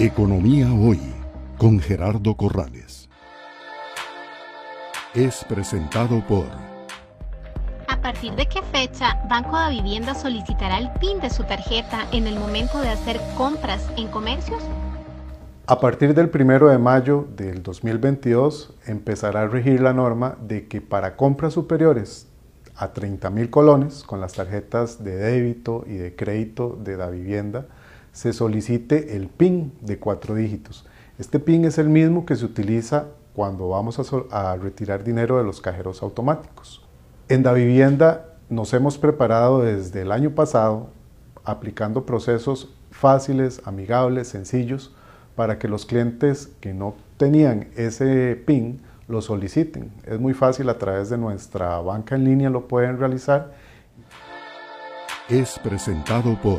Economía Hoy con Gerardo Corrales. Es presentado por... ¿A partir de qué fecha Banco de Vivienda solicitará el PIN de su tarjeta en el momento de hacer compras en comercios? A partir del 1 de mayo del 2022 empezará a regir la norma de que para compras superiores a 30 mil colones con las tarjetas de débito y de crédito de la vivienda, se solicite el PIN de cuatro dígitos. Este PIN es el mismo que se utiliza cuando vamos a, retirar dinero de los cajeros automáticos. En la vivienda nos hemos preparado desde el año pasado aplicando procesos fáciles, amigables, sencillos, para que los clientes que no tenían ese PIN lo soliciten. Es muy fácil a través de nuestra banca en línea lo pueden realizar. Es presentado por